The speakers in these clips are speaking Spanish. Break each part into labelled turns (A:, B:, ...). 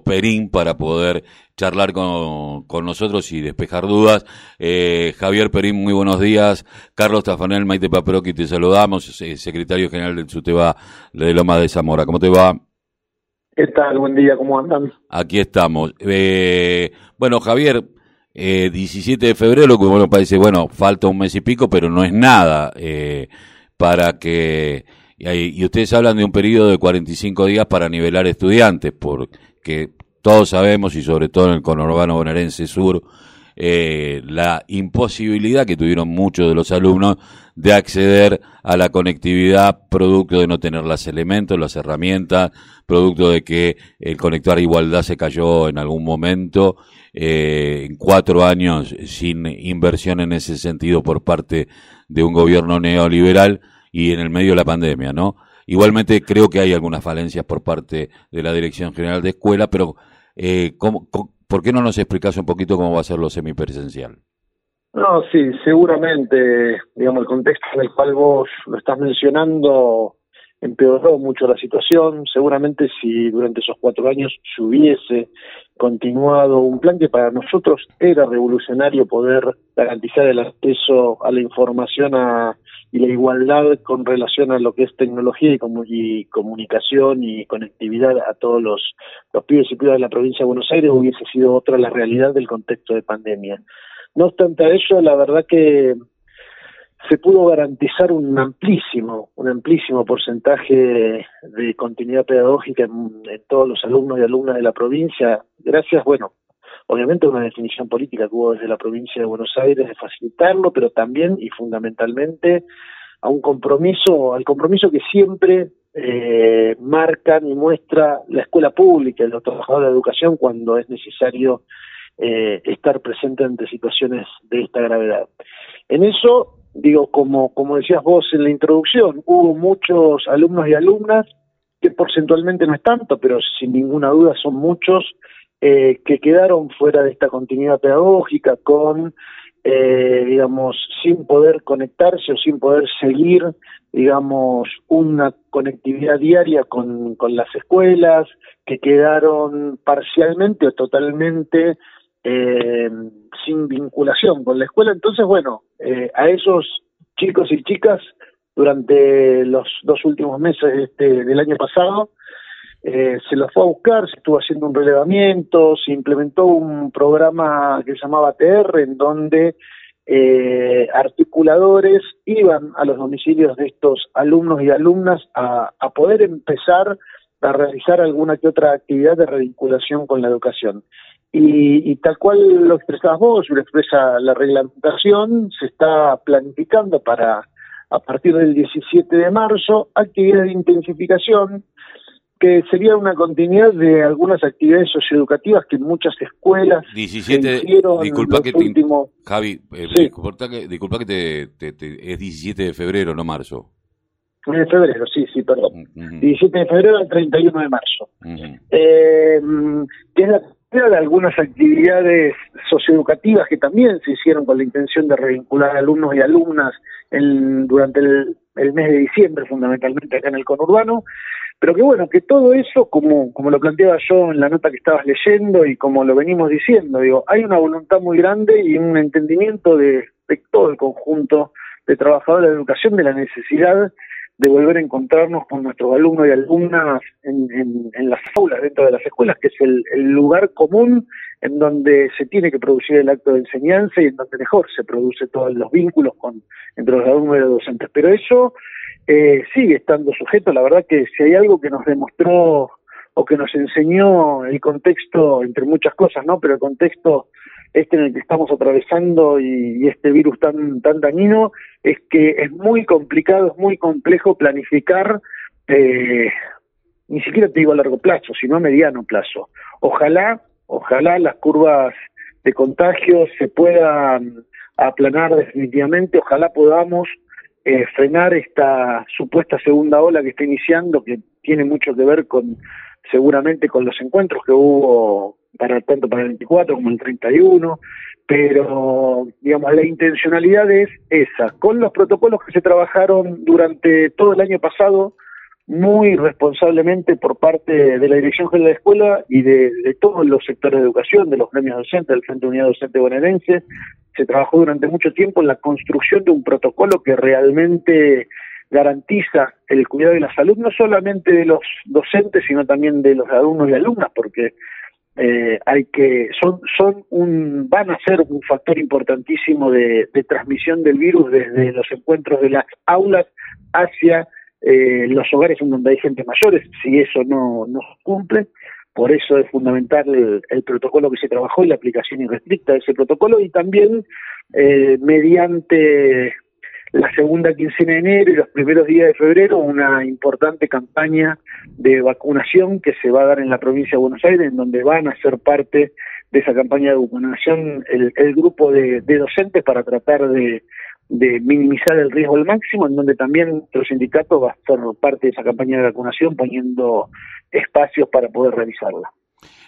A: Perín para poder charlar con, con nosotros y despejar dudas. Eh, Javier Perín, muy buenos días. Carlos Tafanel, Maite Paproqui, te saludamos, secretario general del SUTEBA de Loma de Zamora. ¿Cómo te va?
B: ¿Qué tal? Buen día, ¿cómo andan?
A: Aquí estamos. Eh, bueno, Javier, eh, 17 de febrero, que bueno, parece, bueno, falta un mes y pico, pero no es nada eh, para que... Y, ustedes hablan de un periodo de 45 días para nivelar estudiantes, porque todos sabemos, y sobre todo en el conurbano bonaerense sur, eh, la imposibilidad que tuvieron muchos de los alumnos de acceder a la conectividad producto de no tener los elementos, las herramientas, producto de que el conector igualdad se cayó en algún momento, eh, en cuatro años sin inversión en ese sentido por parte de un gobierno neoliberal y en el medio de la pandemia, ¿no? Igualmente creo que hay algunas falencias por parte de la Dirección General de Escuela, pero eh, ¿cómo, ¿por qué no nos explicas un poquito cómo va a ser lo semipresencial?
B: No, sí, seguramente, digamos, el contexto en el cual vos lo estás mencionando empeoró mucho la situación. Seguramente si durante esos cuatro años se hubiese continuado un plan que para nosotros era revolucionario poder garantizar el acceso a la información y la igualdad con relación a lo que es tecnología y, comunicación y conectividad a todos los, los pibes y pibas de la provincia de Buenos Aires hubiese sido otra la realidad del contexto de pandemia. No obstante a ello, la verdad que se pudo garantizar un amplísimo, un amplísimo porcentaje de continuidad pedagógica en, todos los alumnos y alumnas de la provincia, gracias, bueno, obviamente una definición política que hubo desde la provincia de Buenos Aires de facilitarlo, pero también y fundamentalmente a un compromiso, al compromiso que siempre eh, marcan y muestra la escuela pública y los trabajadores de educación cuando es necesario eh, estar presente ante situaciones de esta gravedad. En eso digo, como, como decías vos en la introducción, hubo muchos alumnos y alumnas, que porcentualmente no es tanto, pero sin ninguna duda son muchos, eh, que quedaron fuera de esta continuidad pedagógica con, eh, digamos, sin poder conectarse o sin poder seguir, digamos, una conectividad diaria con, con las escuelas, que quedaron parcialmente o totalmente eh, sin vinculación con la escuela. Entonces, bueno, eh, a esos chicos y chicas durante los dos últimos meses este, del año pasado eh, se los fue a buscar, se estuvo haciendo un relevamiento, se implementó un programa que se llamaba TR en donde eh, articuladores iban a los domicilios de estos alumnos y alumnas a, poder empezar a realizar alguna que otra actividad de revinculación con la educación. Y, tal cual lo expresabas vos, lo expresa la reglamentación, se está planificando para, a partir del 17 de marzo, actividades de intensificación, que sería una continuidad de algunas actividades socioeducativas que muchas escuelas
A: 17, hicieron disculpa que te, Javi, eh, disculpa, que, te, es 17 de febrero, no marzo.
B: De febrero, sí, sí, perdón. 17 de febrero al 31 de marzo. eh, que es la de algunas actividades socioeducativas que también se hicieron con la intención de revincular alumnos y alumnas en, durante el, mes de diciembre, fundamentalmente acá en el conurbano, pero que bueno, que todo eso, como, como lo planteaba yo en la nota que estabas leyendo y como lo venimos diciendo, digo, hay una voluntad muy grande y un entendimiento de, de todo el conjunto de trabajadores de educación de la necesidad de volver a encontrarnos con nuestros alumnos y alumnas en, en, las aulas dentro de las escuelas, que es el, lugar común en donde se tiene que producir el acto de enseñanza y en donde mejor se produce todos los vínculos con entre los alumnos y los docentes. Pero eso eh, sigue estando sujeto, la verdad que si hay algo que nos demostró o que nos enseñó el contexto, entre muchas cosas, ¿no? Pero el contexto este en el que estamos atravesando y, este virus tan, tan dañino, es que es muy complicado, es muy complejo planificar, eh, ni siquiera te digo a largo plazo, sino a mediano plazo. Ojalá, ojalá las curvas de contagio se puedan aplanar definitivamente, ojalá podamos eh, frenar esta supuesta segunda ola que está iniciando, que tiene mucho que ver con seguramente con los encuentros que hubo para tanto para el 24 como el 31, pero digamos la intencionalidad es esa, con los protocolos que se trabajaron durante todo el año pasado, muy responsablemente por parte de la Dirección General de la Escuela y de, todos los sectores de educación, de los gremios docentes, del Frente Unidad Docente Bonaerense. Se trabajó durante mucho tiempo en la construcción de un protocolo que realmente garantiza el cuidado de la salud, no solamente de los docentes, sino también de los alumnos y alumnas, porque eh, hay que son son un van a ser un factor importantísimo de, transmisión del virus desde los encuentros de las aulas hacia eh, los hogares en donde hay gente mayores, si eso no, no cumple, por eso es fundamental el, protocolo que se trabajó y la aplicación irrestricta de ese protocolo y también eh, mediante la segunda quincena de enero y los primeros días de febrero una importante campaña de vacunación que se va a dar en la provincia de Buenos Aires, en donde van a ser parte de esa campaña de vacunación el, grupo de docentes para tratar de de minimizar el riesgo al máximo, en donde también nuestro sindicato va a ser parte de esa campaña de vacunación poniendo espacios para poder realizarla.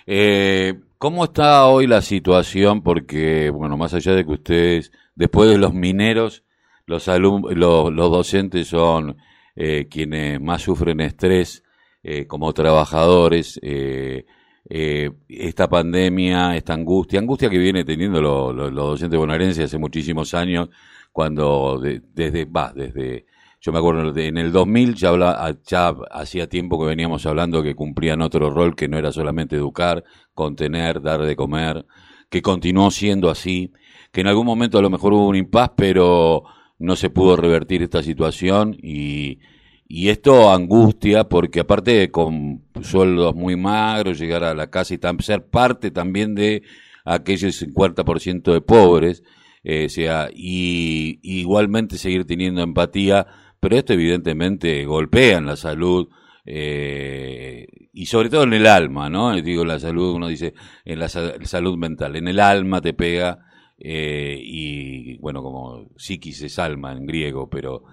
A: Eh, ¿Cómo está hoy la situación? Porque, bueno, más allá de que ustedes, después de los mineros, los, los, los docentes son eh, quienes más sufren estrés eh, como trabajadores. Eh, eh, esta pandemia, esta angustia, angustia que viene teniendo los docentes bonaerenses hace muchísimos años, cuando desde, va, desde, yo me acuerdo, en el 2000 ya, habla, ya hacía tiempo que veníamos hablando que cumplían otro rol que no era solamente educar, contener, dar de comer, que continuó siendo así, que en algún momento a lo mejor hubo un impas, pero no se pudo revertir esta situación y, y esto angustia porque aparte con sueldos muy magros, llegar a la casa y ser parte también de aquellos 50% de pobres, eh, sea, y, igualmente seguir teniendo empatía, pero esto evidentemente golpea en la salud eh, y sobre todo en el alma, ¿no? Digo, la salud, uno dice, en la salud mental, en el alma te pega eh, y, bueno, como psiquis es alma en griego, pero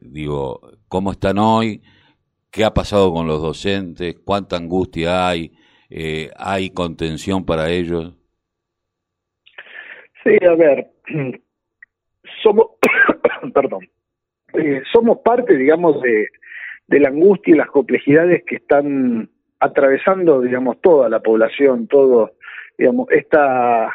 A: digo, ¿cómo están hoy? ¿Qué ha pasado con los docentes? ¿Cuánta angustia hay? ¿Hay contención para ellos?
B: Sí, a ver, somos, perdón, eh, somos parte, digamos, de, de la angustia y las complejidades que están atravesando, digamos, toda la población, todo, digamos, esta,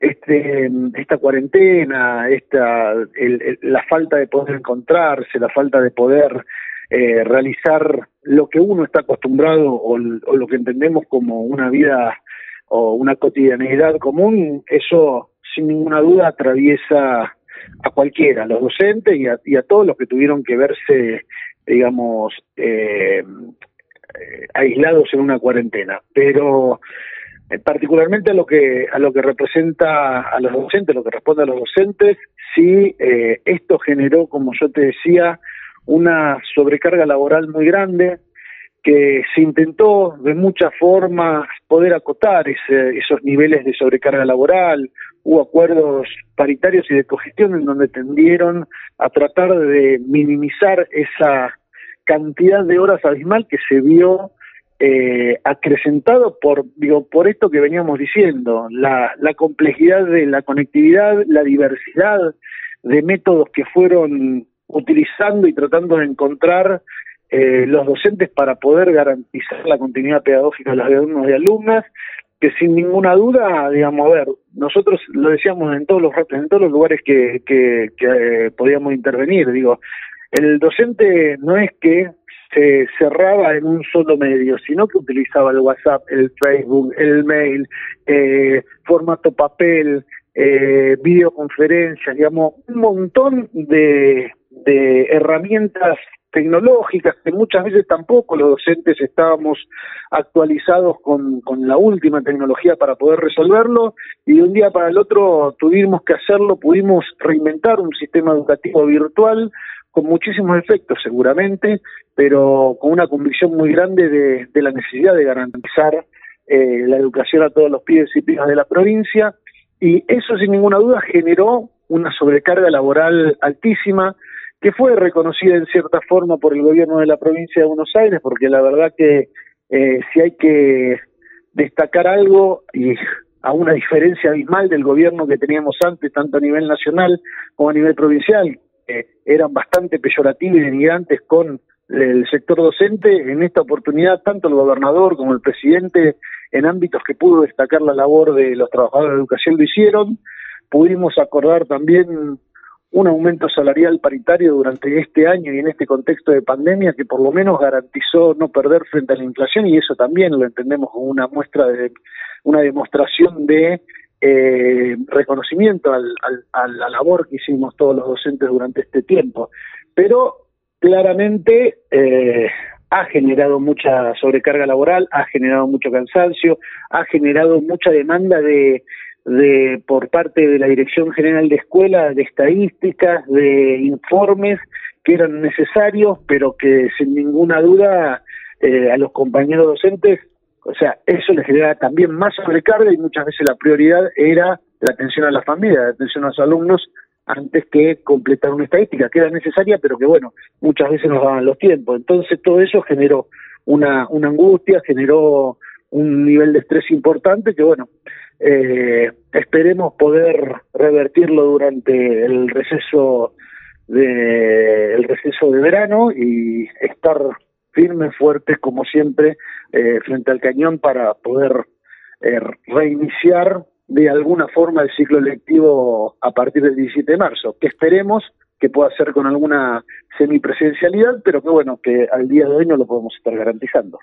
B: este, esta cuarentena, esta, el, la falta de poder encontrarse, la falta de poder eh, realizar lo que uno está acostumbrado o, lo que entendemos como una vida o una cotidianidad común, eso sin ninguna duda atraviesa a cualquiera, a los docentes y a, y a todos los que tuvieron que verse, digamos, eh, eh aislados en una cuarentena. Pero particularmente a lo que a lo que representa a los docentes, lo que responde a los docentes, sí eh, esto generó, como yo te decía, una sobrecarga laboral muy grande que se intentó de muchas formas poder acotar ese, esos niveles de sobrecarga laboral, hubo acuerdos paritarios y de cogestión en donde tendieron a tratar de minimizar esa cantidad de horas abismal que se vio eh, acrecentado por digo por esto que veníamos diciendo la, complejidad de la conectividad la diversidad de métodos que fueron utilizando y tratando de encontrar eh, los docentes para poder garantizar la continuidad pedagógica de los alumnos y alumnas que sin ninguna duda, digamos, a ver, nosotros lo decíamos en todos los en todos los lugares que, que, eh, podíamos intervenir, digo, el docente no es que se cerraba en un solo medio, sino que utilizaba el WhatsApp, el Facebook, el mail, eh, formato papel, eh, videoconferencias, digamos, un montón de, herramientas tecnológicas, que muchas veces tampoco los docentes estábamos actualizados con la última tecnología para poder resolverlo, y de un día para el otro tuvimos que hacerlo, pudimos reinventar un sistema educativo virtual con muchísimos efectos seguramente, pero con una convicción muy grande de, la necesidad de garantizar eh, la educación a todos los pibes y pibas de la provincia, y eso sin ninguna duda generó una sobrecarga laboral altísima, que fue reconocida en cierta forma por el gobierno de la provincia de Buenos Aires, porque la verdad que eh, si hay que destacar algo, y a una diferencia abismal del gobierno que teníamos antes, tanto a nivel nacional como a nivel provincial, eran bastante peyorativos y denigrantes con el sector docente, en esta oportunidad, tanto el gobernador como el presidente, en ámbitos que pudo destacar la labor de los trabajadores de educación, lo hicieron. Pudimos acordar también un aumento salarial paritario durante este año y en este contexto de pandemia que por lo menos garantizó no perder frente a la inflación y eso también lo entendemos como una muestra de una demostración de eh, reconocimiento al, a la labor que hicimos todos los docentes durante este tiempo. Pero claramente eh, ha generado mucha sobrecarga laboral, ha generado mucho cansancio, ha generado mucha demanda de de por parte de la Dirección General de Escuela de estadísticas, de informes que eran necesarios, pero que sin ninguna duda eh, a los compañeros docentes, o sea, eso les genera también más sobrecarga y muchas veces la prioridad era la atención a la familia, la atención a los alumnos antes que completar una estadística, que era necesaria, pero que bueno, muchas veces nos daban los tiempos. Entonces todo eso generó una, una angustia, generó un nivel de estrés importante que bueno, eh, esperemos poder revertirlo durante el receso de el receso de verano y estar firmes, fuertes como siempre eh, frente al cañón para poder eh, reiniciar de alguna forma el ciclo lectivo a partir del 17 de marzo, que esperemos que pueda ser con alguna semipresencialidad, pero que bueno, que al día de hoy no lo podemos estar garantizando.